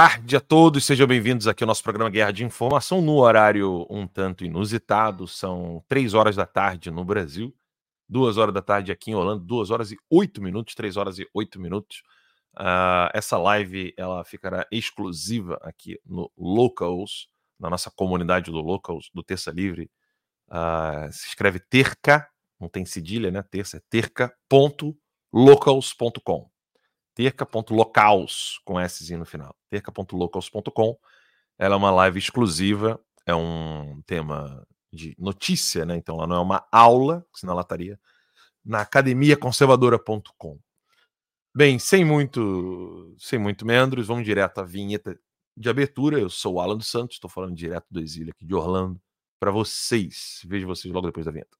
Tarde a todos, sejam bem-vindos aqui ao nosso programa Guerra de Informação no horário um tanto inusitado. São três horas da tarde no Brasil, duas horas da tarde aqui em Holanda, duas horas e oito minutos, três horas e oito minutos. Uh, essa live ela ficará exclusiva aqui no Locals, na nossa comunidade do Locals, do Terça Livre. Uh, se escreve terca, não tem cedilha, né? Terça é terca.locals.com terca.locals, com S no final, terca.locals.com. Ela é uma live exclusiva, é um tema de notícia, né? Então ela não é uma aula, senão ela estaria na academiaconservadora.com. Bem, sem muito, sem muito meandros, vamos direto à vinheta de abertura. Eu sou o Alan dos Santos, estou falando direto do exílio aqui de Orlando para vocês. Vejo vocês logo depois da vinheta.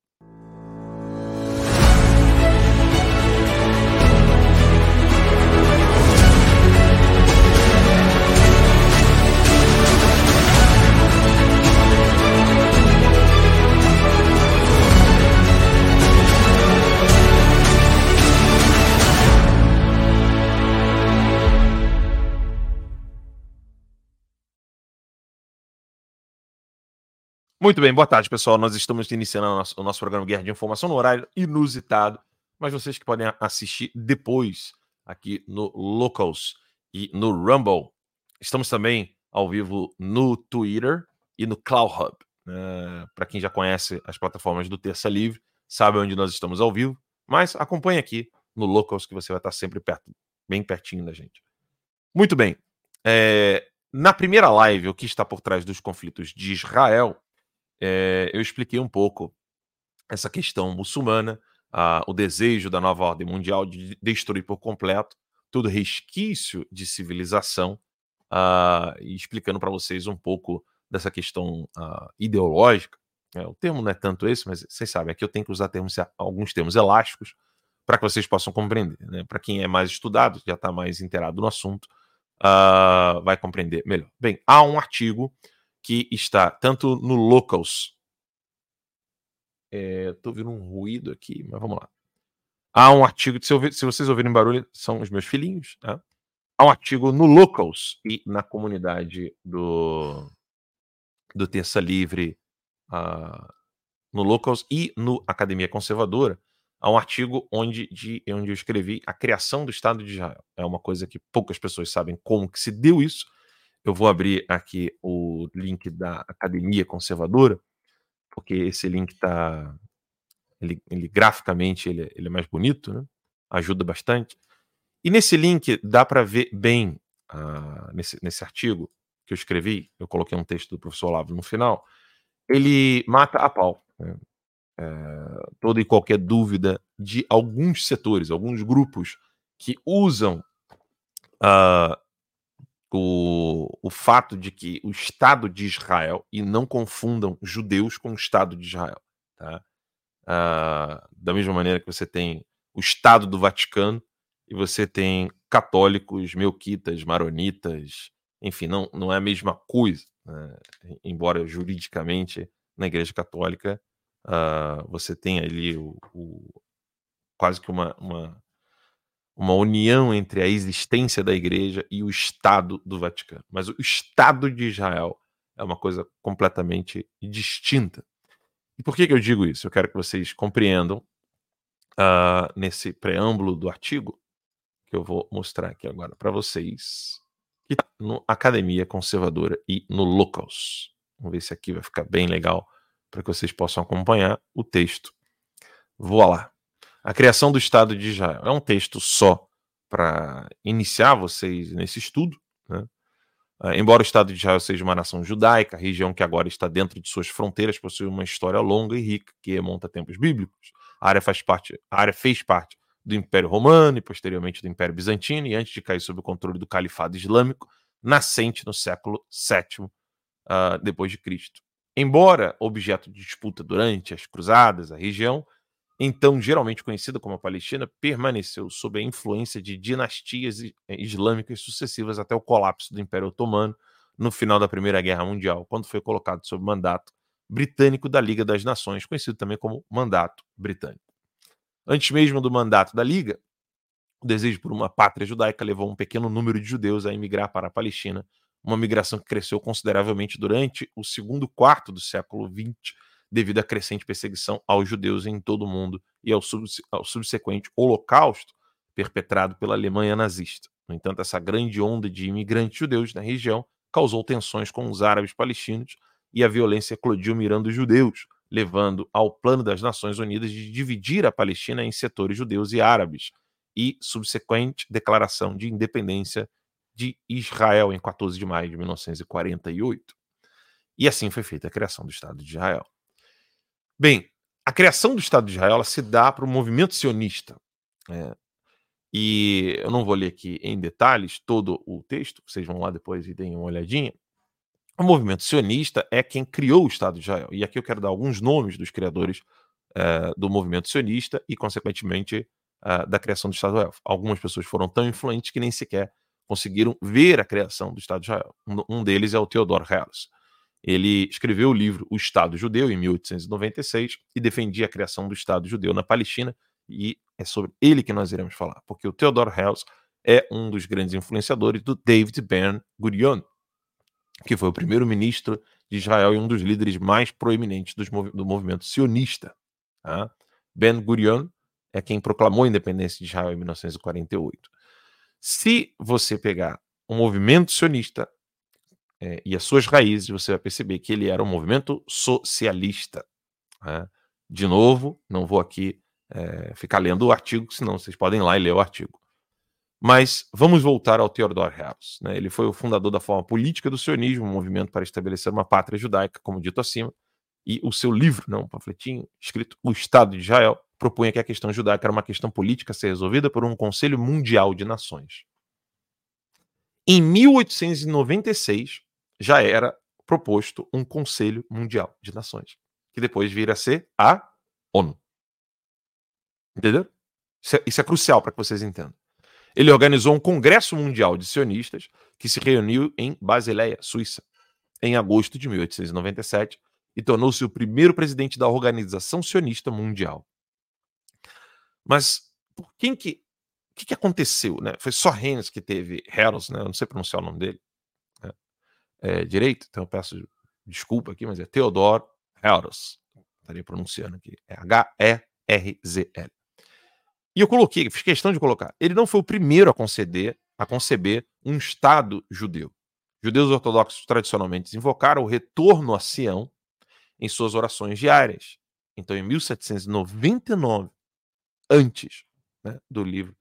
Muito bem, boa tarde, pessoal. Nós estamos iniciando o nosso, o nosso, programa Guerra de Informação no horário inusitado, mas vocês que podem assistir depois aqui no Locals e no Rumble. Estamos também ao vivo no Twitter e no Cloud Hub. Uh, Para quem já conhece as plataformas do Terça Livre, sabe onde nós estamos ao vivo, mas acompanhe aqui no Locals que você vai estar sempre perto, bem pertinho da gente. Muito bem. É, na primeira live, o que está por trás dos conflitos de Israel é, eu expliquei um pouco essa questão muçulmana, a, o desejo da nova ordem mundial de destruir por completo todo resquício de civilização, a, e explicando para vocês um pouco dessa questão a, ideológica. É, o termo não é tanto esse, mas vocês sabem, aqui eu tenho que usar termos, alguns termos elásticos para que vocês possam compreender. Né? Para quem é mais estudado, já está mais inteirado no assunto, vai compreender melhor. Bem, há um artigo que está tanto no Locals. É, ouvindo um ruído aqui, mas vamos lá. Há um artigo, se, se vocês ouvirem barulho, são os meus filhinhos. Tá? Há um artigo no Locals e na comunidade do, do Terça Livre, uh, no Locals e no Academia Conservadora. Há um artigo onde, de, onde eu escrevi a criação do Estado de Israel. É uma coisa que poucas pessoas sabem como que se deu isso, eu vou abrir aqui o link da Academia Conservadora, porque esse link está. Ele, ele, graficamente ele, ele, é mais bonito, né? ajuda bastante. E nesse link dá para ver bem, uh, nesse, nesse artigo que eu escrevi, eu coloquei um texto do professor Olavo no final, ele mata a pau. Né? É, toda e qualquer dúvida de alguns setores, alguns grupos que usam uh, o, o fato de que o Estado de Israel, e não confundam judeus com o Estado de Israel, tá? Ah, da mesma maneira que você tem o Estado do Vaticano e você tem católicos, melquitas, maronitas, enfim, não, não é a mesma coisa, né? embora juridicamente na Igreja Católica uh, você tem ali o, o quase que uma, uma uma união entre a existência da igreja e o Estado do Vaticano. Mas o Estado de Israel é uma coisa completamente distinta. E por que, que eu digo isso? Eu quero que vocês compreendam uh, nesse preâmbulo do artigo, que eu vou mostrar aqui agora para vocês, que está no Academia Conservadora e no Locals. Vamos ver se aqui vai ficar bem legal para que vocês possam acompanhar o texto. Vou lá. A criação do Estado de Israel. É um texto só para iniciar vocês nesse estudo. Né? Uh, embora o Estado de Israel seja uma nação judaica, a região que agora está dentro de suas fronteiras possui uma história longa e rica que remonta a tempos bíblicos. A área, faz parte, a área fez parte do Império Romano e posteriormente do Império Bizantino, e antes de cair sob o controle do Califado Islâmico, nascente no século VII uh, ah, depois de Cristo. Embora objeto de disputa durante as cruzadas, a região então geralmente conhecida como a Palestina, permaneceu sob a influência de dinastias eh, islâmicas sucessivas até o colapso do Império Otomano no final da Primeira Guerra Mundial, quando foi colocado sob mandato britânico da Liga das Nações, conhecido também como Mandato Britânico. Antes mesmo do mandato da Liga, O desejo por uma pátria judaica levou um pequeno número de judeus a emigrar para a Palestina, uma migração que cresceu consideravelmente durante o segundo quarto do século XX, devido à crescente perseguição aos judeus em todo o mundo e ao, ao subsequente holocausto perpetrado pela Alemanha nazista. No entanto, essa grande onda de imigrantes judeus na região causou tensões com os árabes palestinos e a violência eclodiu mirando os judeus, levando ao plano das Nações Unidas de dividir a Palestina em setores judeus e árabes, e subsequente declaração de independência de Israel em 14 de maio de 1948. E assim foi feita a criação do Estado de Israel. Bem, a criação do Estado de Israel se dá para o movimento sionista. É, e eu não vou ler aqui em detalhes todo o texto, vocês vão lá depois e deem uma olhadinha. O movimento sionista é quem criou o Estado de Israel. E aqui eu quero dar alguns nomes dos criadores é, do movimento sionista e, consequentemente, é, da criação do Estado de Israel. Algumas pessoas foram tão influentes que nem sequer conseguiram ver a criação do Estado de Israel. Um, um deles é o Theodor Herzl. Ele escreveu o livro O Estado Judeu, em 1896, e defendia a criação do Estado Judeu na Palestina, e é sobre ele que nós iremos falar, porque o Theodor Herzl é um dos grandes influenciadores do David Ben Gurion, que foi o primeiro-ministro de Israel e um dos líderes mais proeminentes do movimento sionista. Tá? Ben Gurion é quem proclamou a independência de Israel em 1948. Se você pegar o movimento sionista é, e as suas raízes, você vai perceber que ele era um movimento socialista. Né? De novo, não vou aqui é, ficar lendo o artigo, senão vocês podem ir lá e ler o artigo. Mas vamos voltar ao Theodor Herzl. Né? Ele foi o fundador da forma política do sionismo, um movimento para estabelecer uma pátria judaica, como dito acima, e o seu livro, não, um panfletinho escrito O Estado de Israel, propunha que a questão judaica era uma questão política a ser resolvida por um Conselho Mundial de Nações. Em 1896, já era proposto um Conselho Mundial de Nações, que depois vira a ser a ONU. Entendeu? Isso é, isso é crucial para que vocês entendam. Ele organizou um Congresso Mundial de Sionistas que se reuniu em Basileia, Suíça, em agosto de 1897 e tornou-se o primeiro presidente da Organização Sionista Mundial. Mas por quem que. O que, que aconteceu? Né? Foi só Rennes que teve Heros, né? Eu não sei pronunciar o nome dele? É, direito, então eu peço desculpa aqui, mas é Theodor Heros. Estaria pronunciando aqui. É H-E-R-Z-L. E eu coloquei, fiz questão de colocar. Ele não foi o primeiro a conceder, a conceber um Estado judeu. Judeus ortodoxos tradicionalmente invocaram o retorno a Sião em suas orações diárias. Então, em 1799, antes né, do livro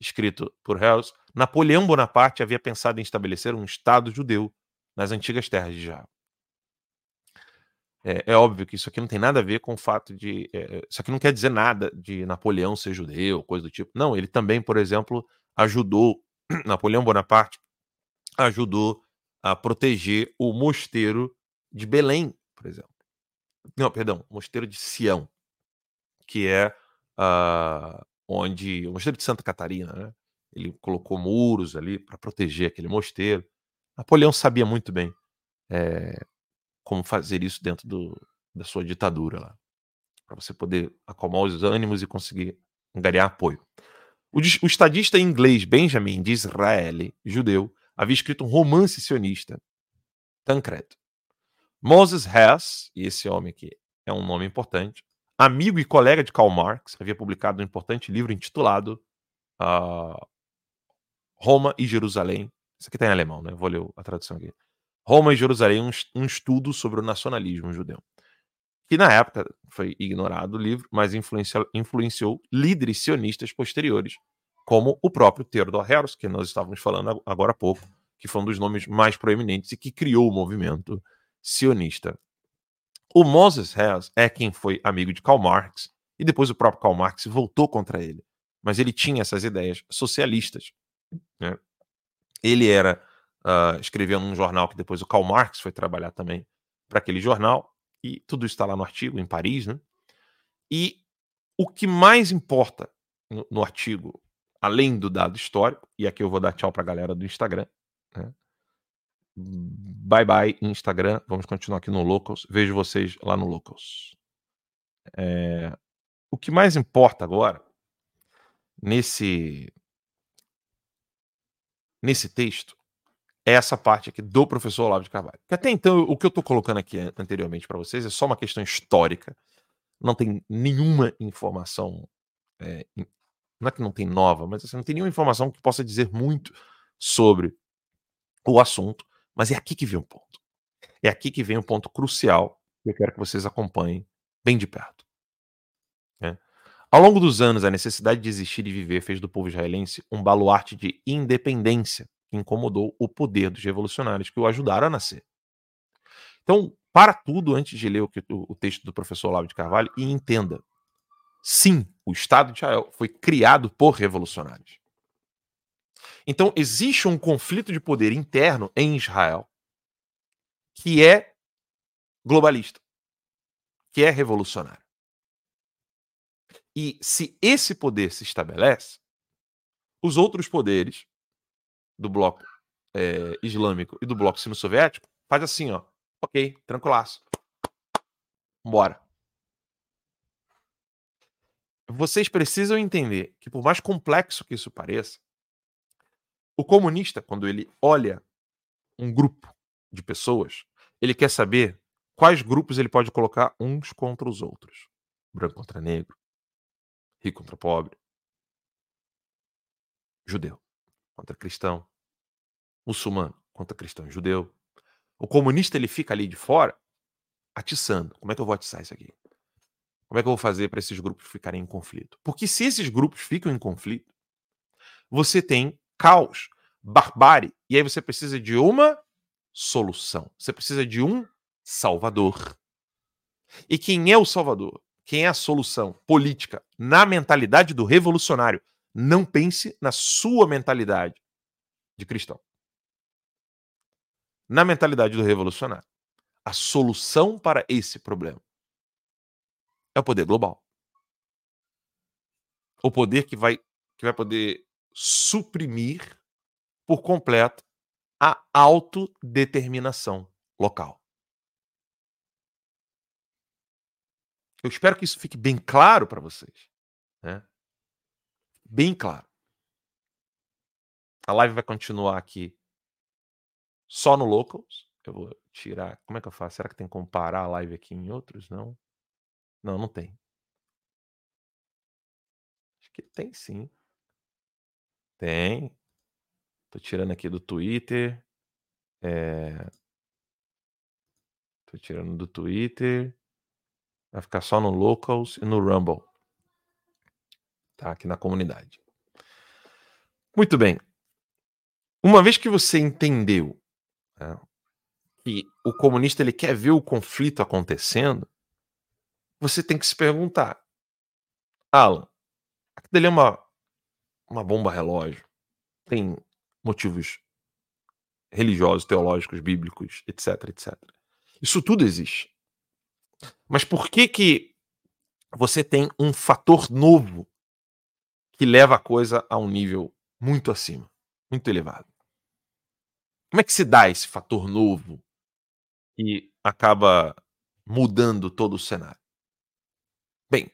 escrito por Herzl, Napoleão Bonaparte havia pensado em estabelecer um Estado judeu nas antigas terras de Israel. É, é, óbvio que isso aqui não tem nada a ver com o fato de. É, isso aqui não quer dizer nada de Napoleão ser judeu, coisa do tipo. Não, ele também, por exemplo, ajudou. Napoleão Bonaparte ajudou a proteger o mosteiro de Belém, por exemplo. Não, perdão, o mosteiro de Sião, que é uh, onde. O mosteiro de Santa Catarina, né? Ele colocou muros ali para proteger aquele mosteiro. Napoleão sabia muito bem é, como fazer isso dentro do, da sua ditadura lá, para você poder acalmar os ânimos e conseguir angariar apoio. O, o estadista inglês Benjamin Disraeli, judeu, havia escrito um romance sionista, Tancredo. Moses Hess, e esse homem aqui é um nome importante, amigo e colega de Karl Marx, havia publicado um importante livro intitulado uh, Roma e Jerusalém. Isso aqui está em alemão, né? Vou ler a tradução aqui. Roma e Jerusalém, um, estudo sobre o nacionalismo judeu. Que na época foi ignorado o livro, mas influenciou, influenciou líderes sionistas posteriores, como o próprio Theodor Herzl, que nós estávamos falando agora há pouco, que foi um dos nomes mais proeminentes e que criou o movimento sionista. O Moses Herzl é quem foi amigo de Karl Marx, e depois o próprio Karl Marx voltou contra ele. Mas ele tinha essas ideias socialistas. Né? Ele era uh, escreveu num jornal que depois o Karl Marx foi trabalhar também para aquele jornal, e tudo está lá no artigo, em Paris, né? E o que mais importa no, no artigo, além do dado histórico, e aqui eu vou dar tchau para a galera do Instagram, né? Bye bye, Instagram. Vamos continuar aqui no Locals. Vejo vocês lá no Locals. É... O que mais importa agora, nesse nesse texto é essa parte aqui do professor Olavo de Carvalho. Porque até então, o que eu estou colocando aqui anteriormente para vocês é só uma questão histórica. Não tem nenhuma informação. É, não é que não tem nova, mas assim, não tem nenhuma informação que possa dizer muito sobre o assunto. Mas é aqui que vem o ponto. É aqui que vem o ponto crucial que eu quero que vocês acompanhem bem de perto. Ao longo dos anos, a necessidade de existir e viver fez do povo israelense um baluarte de independência que incomodou o poder dos revolucionários que o ajudaram a nascer. Então, para tudo antes de ler o texto do professor Olavo de Carvalho e entenda. Sim, o Estado de Israel foi criado por revolucionários. Então, existe um conflito de poder interno em Israel que é globalista, que é revolucionário. E se esse poder se estabelece, os outros poderes do bloco é, islâmico e do bloco sino-soviético faz assim, ó. Ok, tranquilaço. Bora. Vocês precisam entender que, por mais complexo que isso pareça, o comunista, quando ele olha um grupo de pessoas, ele quer saber quais grupos ele pode colocar uns contra os outros. Branco contra negro, rico contra pobre, judeu contra cristão, muçulmano contra cristão e judeu. O comunista ele fica ali de fora atiçando. Como é que eu vou atiçar isso aqui? Como é que eu vou fazer para esses grupos ficarem em conflito? Porque se esses grupos ficam em conflito, você tem caos, barbárie, e aí você precisa de uma solução. Você precisa de um salvador. E quem é o salvador? Quem é a solução política na mentalidade do revolucionário? Não pense na sua mentalidade de cristão. Na mentalidade do revolucionário, a solução para esse problema é o poder global. O poder que vai, que vai poder suprimir por completo a autodeterminação local. Eu espero que isso fique bem claro para vocês. Né? Bem claro. A live vai continuar aqui só no Locals. Eu vou tirar. Como é que eu faço? Será que tem que comparar a live aqui em outros? Não. Não, não tem. Acho que tem sim. Tem. Tô tirando aqui do Twitter. É... Tô tirando do Twitter. Vai ficar só no Locals e no Rumble. Tá? Aqui na comunidade. Muito bem. Uma vez que você entendeu né, que o comunista ele quer ver o conflito acontecendo, você tem que se perguntar: Alan, aquilo é uma, uma bomba relógio? Tem motivos religiosos, teológicos, bíblicos, etc, etc. Isso tudo existe. Mas por que que você tem um fator novo que leva a coisa a um nível muito acima, muito elevado? Como é que se dá esse fator novo e acaba mudando todo o cenário? Bem,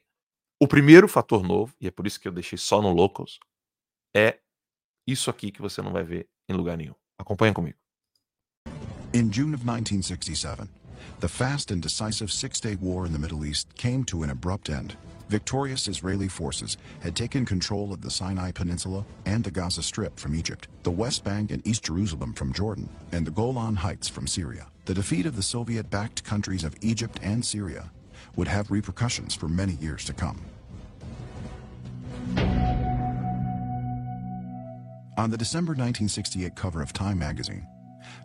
o primeiro fator novo, e é por isso que eu deixei só no Locals, é isso aqui que você não vai ver em lugar nenhum. Acompanha comigo. In June of 1967, the fast and decisive Six-Day War in the Middle East came to an abrupt end. Victorious Israeli forces had taken control of the Sinai Peninsula and the Gaza Strip from Egypt, the West Bank and East Jerusalem from Jordan, and the Golan Heights from Syria. The defeat of the Soviet-backed countries of Egypt and Syria would have repercussions for many years to come. On the December 1968 cover of Time magazine,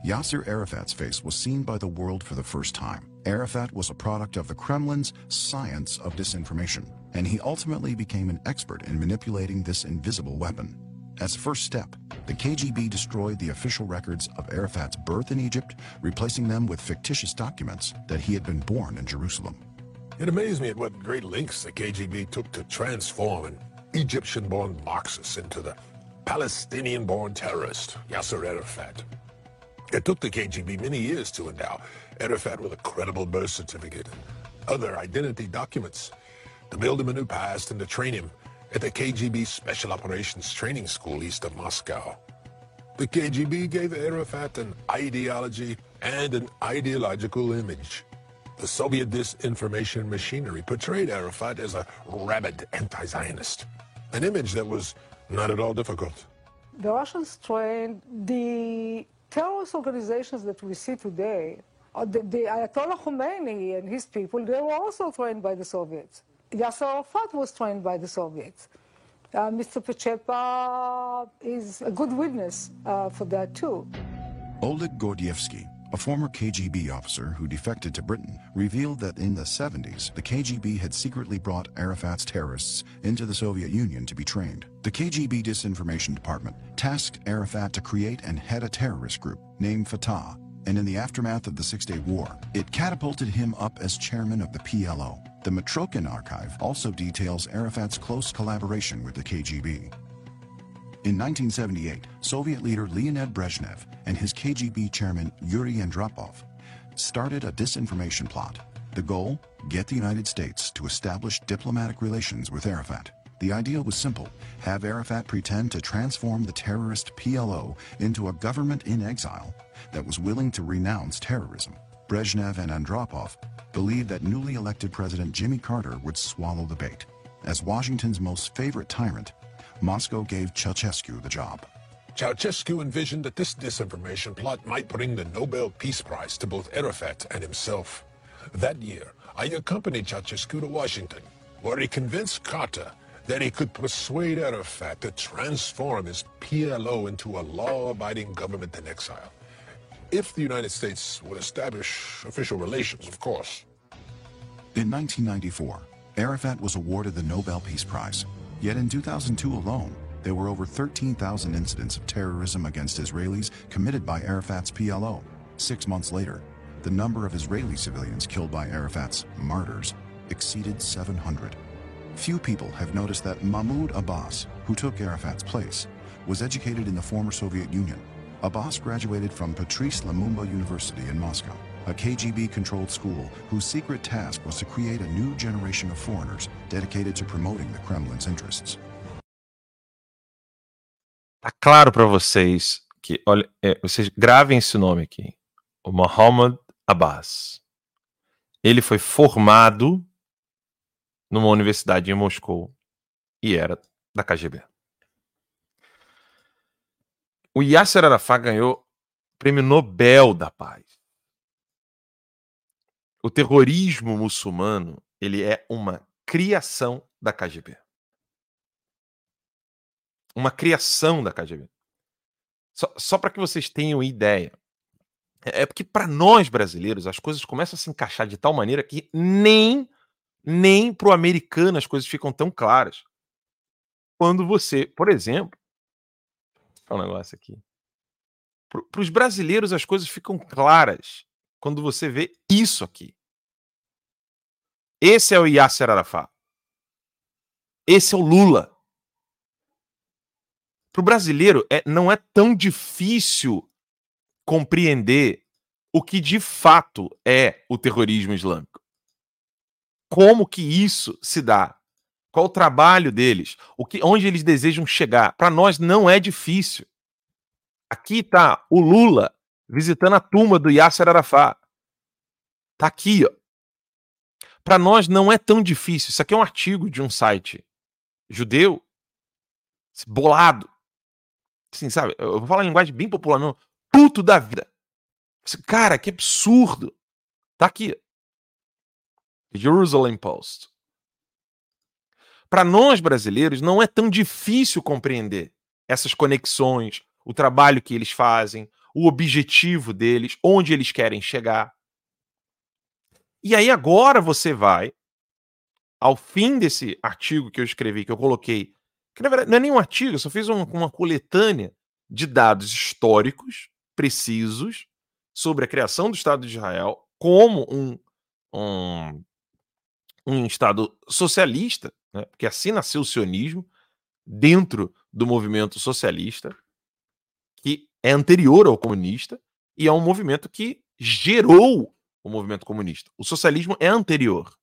Yasser Arafat's face was seen by the world for the first time. Arafat was a product of the Kremlin's science of disinformation, and he ultimately became an expert in manipulating this invisible weapon. As a first step, the KGB destroyed the official records of Arafat's birth in Egypt, replacing them with fictitious documents that he had been born in Jerusalem. It amazed me at what great lengths the KGB took to transform an Egyptian-born Marxist into the Palestinian-born terrorist, Yasser Arafat. It took the KGB many years to endow Arafat with a credible birth certificate and other identity documents, to build him a new past and to train him at the KGB Special Operations Training School east of Moscow. The KGB gave Arafat an ideology and an ideological image. The Soviet disinformation machinery portrayed Arafat as a rabid anti-Zionist, an image that was not at all difficult. The Russians trained the terrorist organizations that we see today. uh, The, the Ayatollah Khomeini and his people, they were also trained by the Soviets. Yasser Arafat was trained by the Soviets. Uh, Mr. Pechepa is a good witness uh, for that too. Oleg Gordievsky, a former KGB officer who defected to Britain, revealed that in the 70s, the KGB had secretly brought Arafat's terrorists into the Soviet Union to be trained. The KGB Disinformation Department tasked Arafat to create and head a terrorist group named Fatah, and in the aftermath of the Six Day War, it catapulted him up as chairman of the PLO. The Matrokin archive also details Arafat's close collaboration with the KGB. In 1978, Soviet leader Leonid Brezhnev and his KGB chairman Yuri Andropov started a disinformation plot. The goal? Get the United States to establish diplomatic relations with Arafat. The idea was simple have Arafat pretend to transform the terrorist PLO into a government in exile that was willing to renounce terrorism. Brezhnev and Andropov believed that newly elected President Jimmy Carter would swallow the bait. As Washington's most favorite tyrant, Moscow gave Ceausescu the job. Ceausescu envisioned that this disinformation plot might bring the Nobel Peace Prize to both Arafat and himself. That year, I accompanied Ceausescu to Washington, where he convinced Carter that he could persuade Arafat to transform his PLO into a law-abiding government in exile. If the United States would establish official relations, of course. In 1994, Arafat was awarded the Nobel Peace Prize. Yet in 2002 alone, there were over 13,000 incidents of terrorism against Israelis committed by Arafat's PLO. Six months later, the number of Israeli civilians killed by Arafat's martyrs exceeded 700. Few people have noticed that Mahmoud Abbas, who took Arafat's place, was educated in the former Soviet Union. Abbas graduated from Patrice Lumumba University in Moscow, a KGB controlled school whose secret task was to create a new generation of foreigners dedicated to promoting the Kremlin's interests. Tá claro para vocês que, olha, é, vocês gravem esse nome aqui, o Mohammed Abbas. Ele foi formado numa universidade em Moscou e era da KGB. O Yasser Arafat ganhou o Prêmio Nobel da Paz. O terrorismo muçulmano, ele é uma criação da KGB. Uma criação da KGB. Só, só para que vocês tenham ideia. É porque para nós brasileiros as coisas começam a se encaixar de tal maneira que nem nem para o americano as coisas ficam tão claras. Quando você, por exemplo, um negócio aqui. Para os brasileiros as coisas ficam claras quando você vê isso aqui. Esse é o Yasser Arafat. Esse é o Lula. Para o brasileiro é, não é tão difícil compreender o que de fato é o terrorismo islâmico. Como que isso se dá? Qual o trabalho deles? O que, onde eles desejam chegar? Para nós não é difícil. Aqui está o Lula visitando a tumba do Yasser Arafat. Tá aqui, ó. Para nós não é tão difícil. Isso aqui é um artigo de um site judeu, bolado. Assim, sabe? Eu vou falar em linguagem bem popular, não. Puto da vida. Cara, que absurdo. Tá aqui. Jerusalem Post. Para nós brasileiros, não é tão difícil compreender essas conexões, o trabalho que eles fazem, o objetivo deles, onde eles querem chegar. E aí agora você vai ao fim desse artigo que eu escrevi, que eu coloquei, que na verdade não é nenhum artigo, eu só fiz um, uma coletânea de dados históricos precisos sobre a criação do Estado de Israel como um, um, um Estado socialista, né, porque assim nasceu o sionismo, dentro do movimento socialista, é anterior ao comunista, e é um movimento que gerou o movimento comunista. O socialismo é anterior.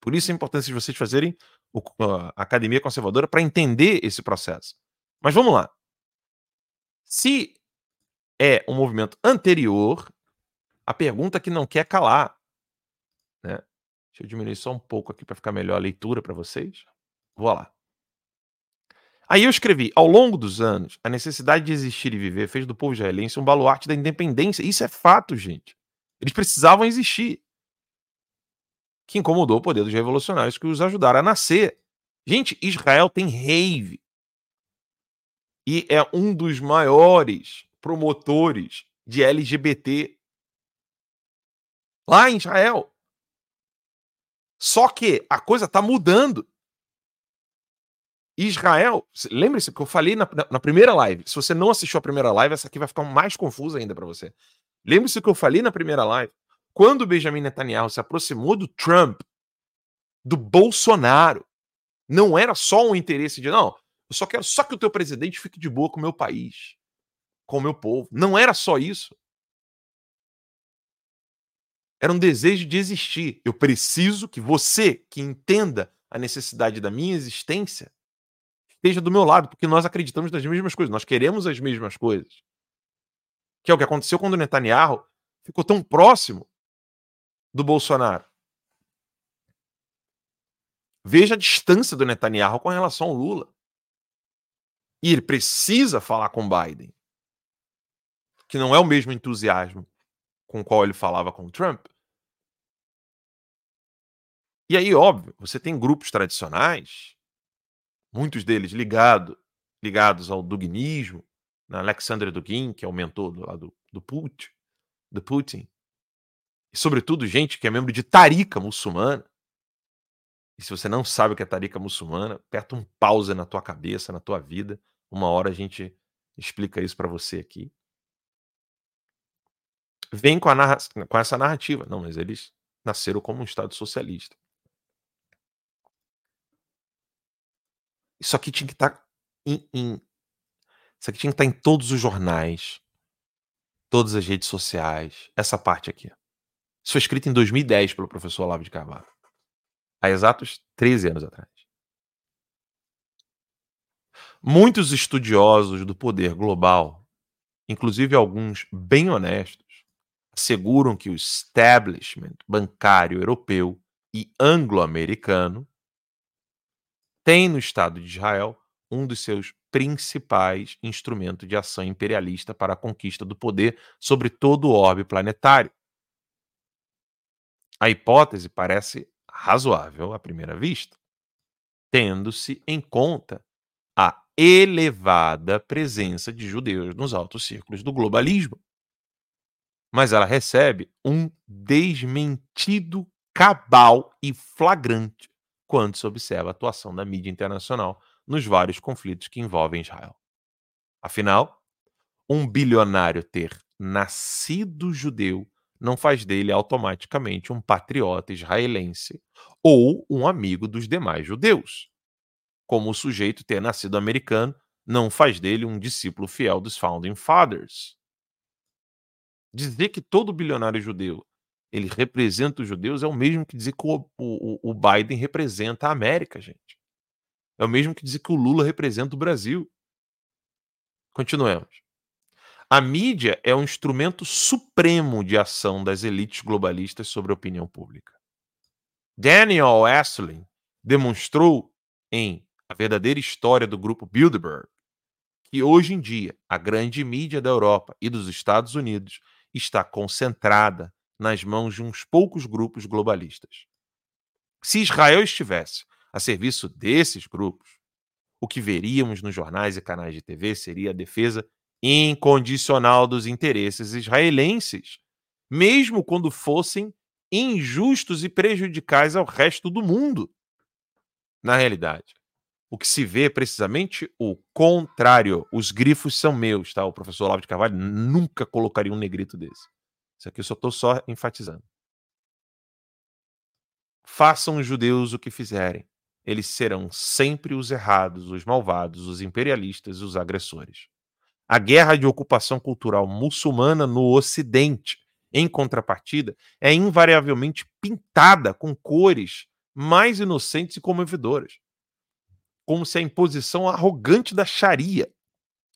Por isso a importância de vocês fazerem a academia conservadora para entender esse processo. Mas vamos lá. Se é um movimento anterior, a pergunta que não quer calar, né? Deixa eu diminuir só um pouco aqui para ficar melhor a leitura para vocês. Vou lá. Aí eu escrevi: ao longo dos anos, a necessidade de existir e viver fez do povo israelense um baluarte da independência. Isso é fato, gente. Eles precisavam existir. Que incomodou o poder dos revolucionários que os ajudaram a nascer. Gente, Israel tem rave. E é um dos maiores promotores de LGBT lá em Israel. Só que a coisa está mudando. Israel, lembre-se que eu falei na, na, primeira live. Se você não assistiu a primeira live, essa aqui vai ficar mais confusa ainda para você. Lembre-se que eu falei na primeira live. Quando Benjamin Netanyahu se aproximou do Trump, do Bolsonaro, não era só um interesse de não, eu só quero só que o teu presidente fique de boa com o meu país, com o meu povo. Não era só isso. Era um desejo de existir. Eu preciso que você, que entenda a necessidade da minha existência, esteja do meu lado, porque nós acreditamos nas mesmas coisas, nós queremos as mesmas coisas. Que é o que aconteceu quando o Netanyahu ficou tão próximo do Bolsonaro. Veja a distância do Netanyahu com relação ao Lula. E ele precisa falar com Biden, que não é o mesmo entusiasmo com o qual ele falava com Trump. E aí, óbvio, você tem grupos tradicionais muitos deles ligado, ligados ao duginismo, né? Alexander Dugin, que é o mentor do, do, do, Putin, do Putin, e sobretudo gente que é membro de Tarika muçulmana. E se você não sabe o que é Tarika muçulmana, aperta um pause na tua cabeça, na tua vida. Uma hora a gente explica isso para você aqui. Vem com, narra com essa narrativa. Não, mas eles nasceram como um Estado socialista. Isso aqui tinha que estar tá em, em, Isso aqui tinha que estar tá em todos os jornais, todas as redes sociais. Essa parte aqui. Isso foi escrito em 2010 pelo professor Olavo de Carvalho. Há exatos 13 anos atrás. Muitos estudiosos do poder global, inclusive alguns bem honestos, asseguram que o establishment bancário europeu e anglo-americano tem no Estado de Israel um dos seus principais instrumentos de ação imperialista para a conquista do poder sobre todo o orbe planetário. A hipótese parece razoável à primeira vista, tendo-se em conta a elevada presença de judeus nos altos círculos do globalismo. Mas ela recebe um desmentido cabal e flagrante quando se observa a atuação da mídia internacional nos vários conflitos que envolvem Israel. Afinal, um bilionário ter nascido judeu não faz dele automaticamente um patriota israelense ou um amigo dos demais judeus. Como o sujeito ter nascido americano não faz dele um discípulo fiel dos Founding Fathers. Dizer que todo bilionário judeu ele representa os judeus, é o mesmo que dizer que o, o, o Biden representa a América, gente. É o mesmo que dizer que o Lula representa o Brasil. Continuemos. A mídia é um instrumento supremo de ação das elites globalistas sobre a opinião pública. Daniel Esselin demonstrou em A Verdadeira História do Grupo Bilderberg que hoje em dia a grande mídia da Europa e dos Estados Unidos está concentrada nas mãos de uns poucos grupos globalistas. Se Israel estivesse a serviço desses grupos, o que veríamos nos jornais e canais de TV seria a defesa incondicional dos interesses israelenses, mesmo quando fossem injustos e prejudicais ao resto do mundo. Na realidade, o que se vê é precisamente o contrário. Os grifos são meus, tá? O professor Olavo de Carvalho nunca colocaria um negrito desse. Isso aqui eu só estou só enfatizando. Façam os judeus o que fizerem. Eles serão sempre os errados, os malvados, os imperialistas e os agressores. A guerra de ocupação cultural muçulmana no Ocidente, em contrapartida, é invariavelmente pintada com cores mais inocentes e comovedoras, como se a imposição arrogante da Sharia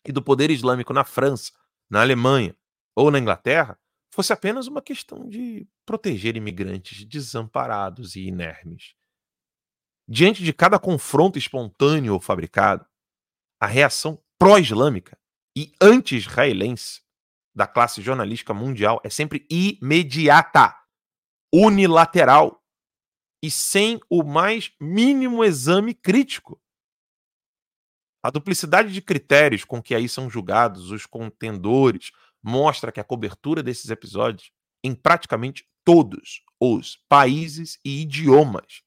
e do poder islâmico na França, na Alemanha ou na Inglaterra fosse apenas uma questão de proteger imigrantes desamparados e inermes. Diante de cada confronto espontâneo ou fabricado, a reação pró-islâmica e anti-israelense da classe jornalística mundial é sempre imediata, unilateral e sem o mais mínimo exame crítico. A duplicidade de critérios com que aí são julgados os contendores mostra que a cobertura desses episódios em praticamente todos os países e idiomas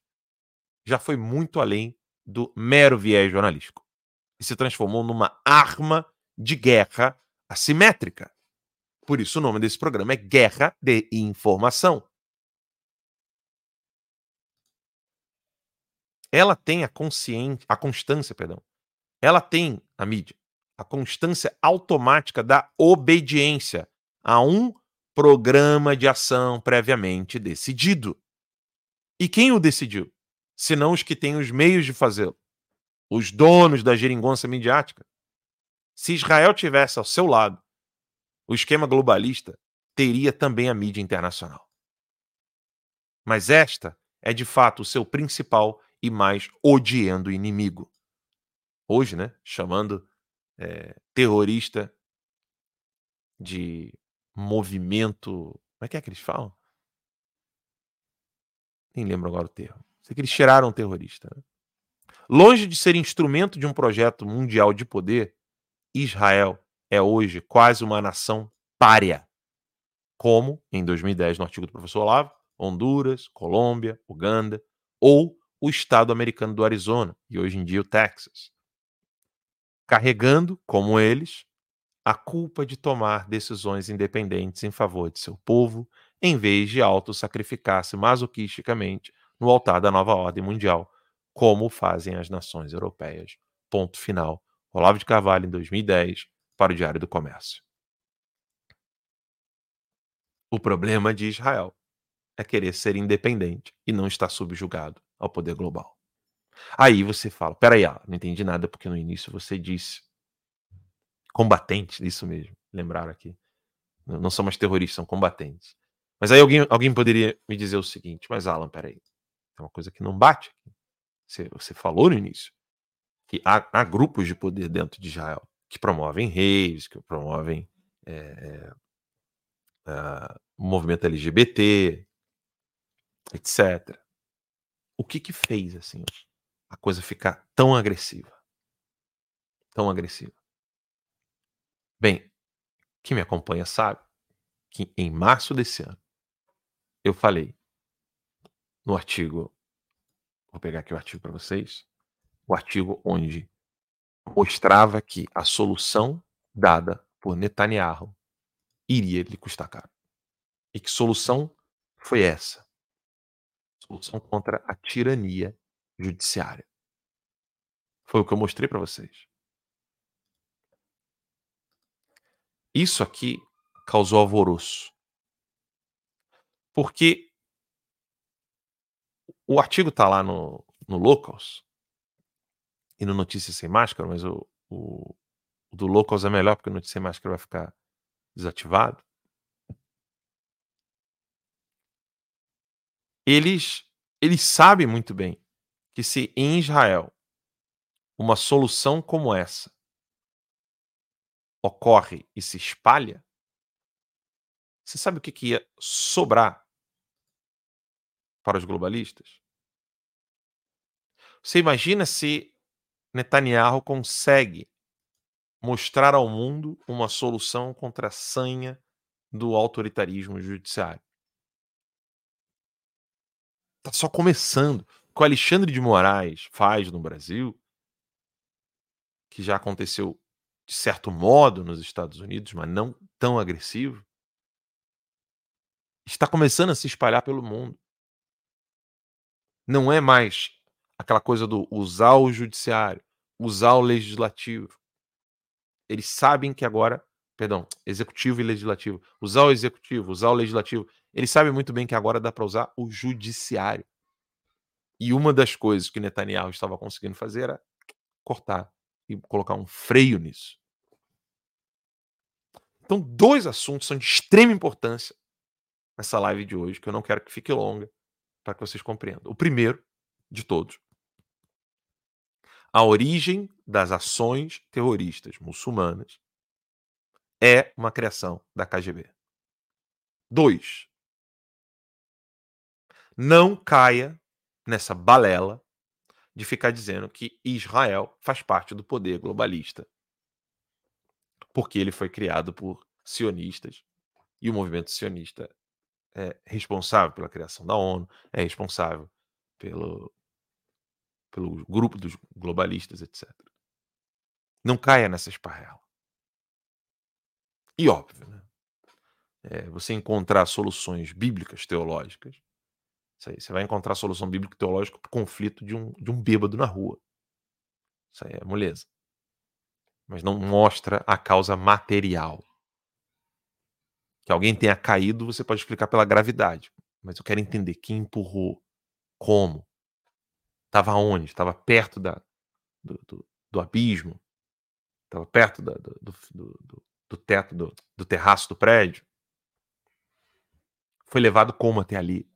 já foi muito além do mero viés jornalístico e se transformou numa arma de guerra assimétrica. Por isso o nome desse programa é Guerra de Informação. Ela tem a consciência, a constância, perdão. Ela tem a mídia a constância automática da obediência a um programa de ação previamente decidido. E quem o decidiu? Senão os que têm os meios de fazê-lo. Os donos da geringonça midiática. Se Israel tivesse ao seu lado o esquema globalista, teria também a mídia internacional. Mas esta é de fato o seu principal e mais odiando inimigo. Hoje, né, chamando é, terrorista de movimento. Como é que é que eles falam? Nem lembro agora o termo. Sei que eles tiraram um terrorista. Né? Longe de ser instrumento de um projeto mundial de poder, Israel é hoje quase uma nação párea. Como, em 2010, no artigo do professor Olavo, Honduras, Colômbia, Uganda, ou o estado americano do Arizona, e hoje em dia o Texas carregando, como eles, a culpa de tomar decisões independentes em favor de seu povo, em vez de auto-sacrificar-se masoquisticamente no altar da nova ordem mundial, como fazem as nações europeias. Ponto final. Olavo de Carvalho, em 2010, para o Diário do Comércio. O problema de Israel é querer ser independente e não estar subjugado ao poder global. Aí você fala, peraí, ah, não entendi nada, porque no início você disse combatentes, isso mesmo, lembraram aqui. Não são mais terroristas, são combatentes. Mas aí alguém, alguém poderia me dizer o seguinte, mas Alan, peraí, é uma coisa que não bate. Você, você falou no início que há, há, grupos de poder dentro de Israel que promovem reis, que promovem é, é, movimento LGBT, etc. O que que fez assim? A coisa ficar tão agressiva. Tão agressiva. Bem, quem me acompanha sabe que em março desse ano eu falei no artigo, vou pegar aqui o artigo para vocês, o artigo onde mostrava que a solução dada por Netanyahu iria lhe custar caro. E que solução foi essa? Solução contra a tirania judiciária. Foi o que eu mostrei para vocês. Isso aqui causou alvoroço. Porque o artigo está lá no, no Locals e no Notícias Sem Máscara, mas o, o, o do Locals é melhor porque o Notícias Sem Máscara vai ficar desativado. Eles, eles sabem muito bem que se em Israel uma solução como essa ocorre e se espalha, você sabe o que, que ia sobrar para os globalistas? Você imagina se Netanyahu consegue mostrar ao mundo uma solução contra a sanha do autoritarismo judiciário. Está só começando que o Alexandre de Moraes faz no Brasil, que já aconteceu de certo modo nos Estados Unidos, mas não tão agressivo, está começando a se espalhar pelo mundo. Não é mais aquela coisa do usar o judiciário, usar o legislativo. Eles sabem que agora, perdão, executivo e legislativo, usar o executivo, usar o legislativo, eles sabem muito bem que agora dá para usar o judiciário. E uma das coisas que Netanyahu estava conseguindo fazer era cortar e colocar um freio nisso. Então, dois assuntos são de extrema importância nessa live de hoje, que eu não quero que fique longa, para que vocês compreendam. O primeiro de todos, a origem das ações terroristas muçulmanas é uma criação da KGB. Dois, não caia nessa balela de ficar dizendo que Israel faz parte do poder globalista. Porque ele foi criado por sionistas e o movimento sionista é responsável pela criação da ONU, é responsável pelo, pelo grupo dos globalistas, etc. Não caia nessa esparrela. E óbvio, né? É, você encontrar soluções bíblicas, teológicas, aí, você vai encontrar solução bíblica teológica para o conflito de um, de um bêbado na rua. Isso aí é moleza. Mas não mostra a causa material. Que alguém tenha caído, você pode explicar pela gravidade. Mas eu quero entender quem empurrou, como, Estava onde? Estava perto da, do, do, do abismo? Estava perto da, do, do, do, teto, do, do terraço do prédio? Foi levado como até ali?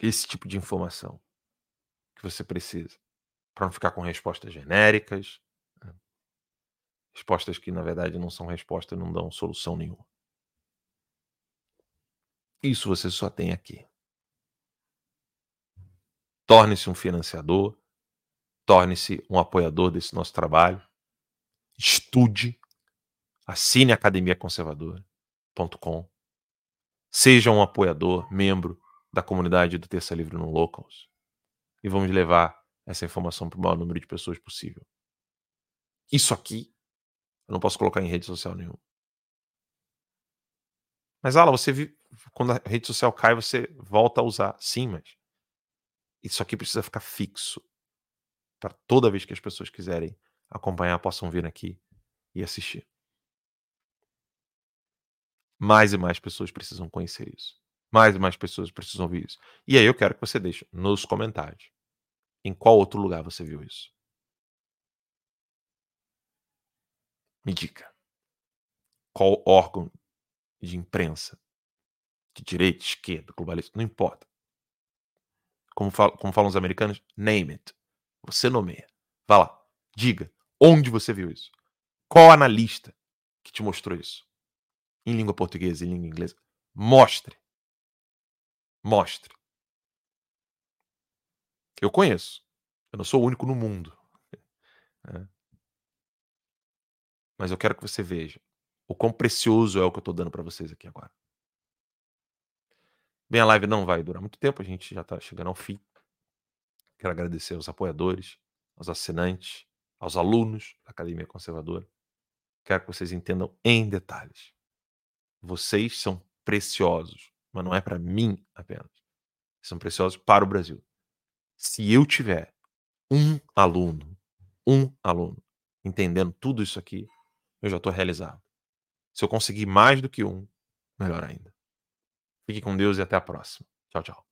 Esse tipo de informação que você precisa para não ficar com respostas genéricas, né? respostas que na verdade não são respostas, não dão solução nenhuma. Isso você só tem aqui. Torne-se um financiador, torne-se um apoiador desse nosso trabalho. Estude, assine academiaconservadora.com. Seja um apoiador, membro da comunidade do Terça Livre no Locals. E vamos levar essa informação para o maior número de pessoas possível. Isso aqui eu não posso colocar em rede social nenhuma. Mas, Ala, você quando a rede social cai, você volta a usar. Sim, mas isso aqui precisa ficar fixo. Para toda vez que as pessoas quiserem acompanhar, possam vir aqui e assistir. Mais e mais pessoas precisam conhecer isso. Mais e mais pessoas precisam ouvir isso. E aí eu quero que você deixe nos comentários em qual outro lugar você viu isso. Me diga. Qual órgão de imprensa, de direita, esquerda, globalista, não importa como, fal como falam os americanos, name it. Você nomeia. Vá lá. Diga. Onde você viu isso? Qual analista que te mostrou isso? Em língua portuguesa, em língua inglesa. Mostre. Mostre. Eu conheço. Eu não sou o único no mundo. É. Mas eu quero que você veja o quão precioso é o que eu estou dando para vocês aqui agora. Bem, a live não vai durar muito tempo, a gente já está chegando ao fim. Quero agradecer aos apoiadores, aos assinantes, aos alunos da Academia Conservadora. Quero que vocês entendam em detalhes. Vocês são preciosos, mas não é para mim apenas. São preciosos para o Brasil. Se eu tiver um aluno, um aluno, entendendo tudo isso aqui, eu já estou realizado. Se eu conseguir mais do que um, melhor ainda. Fique com Deus e até a próxima. Tchau, tchau.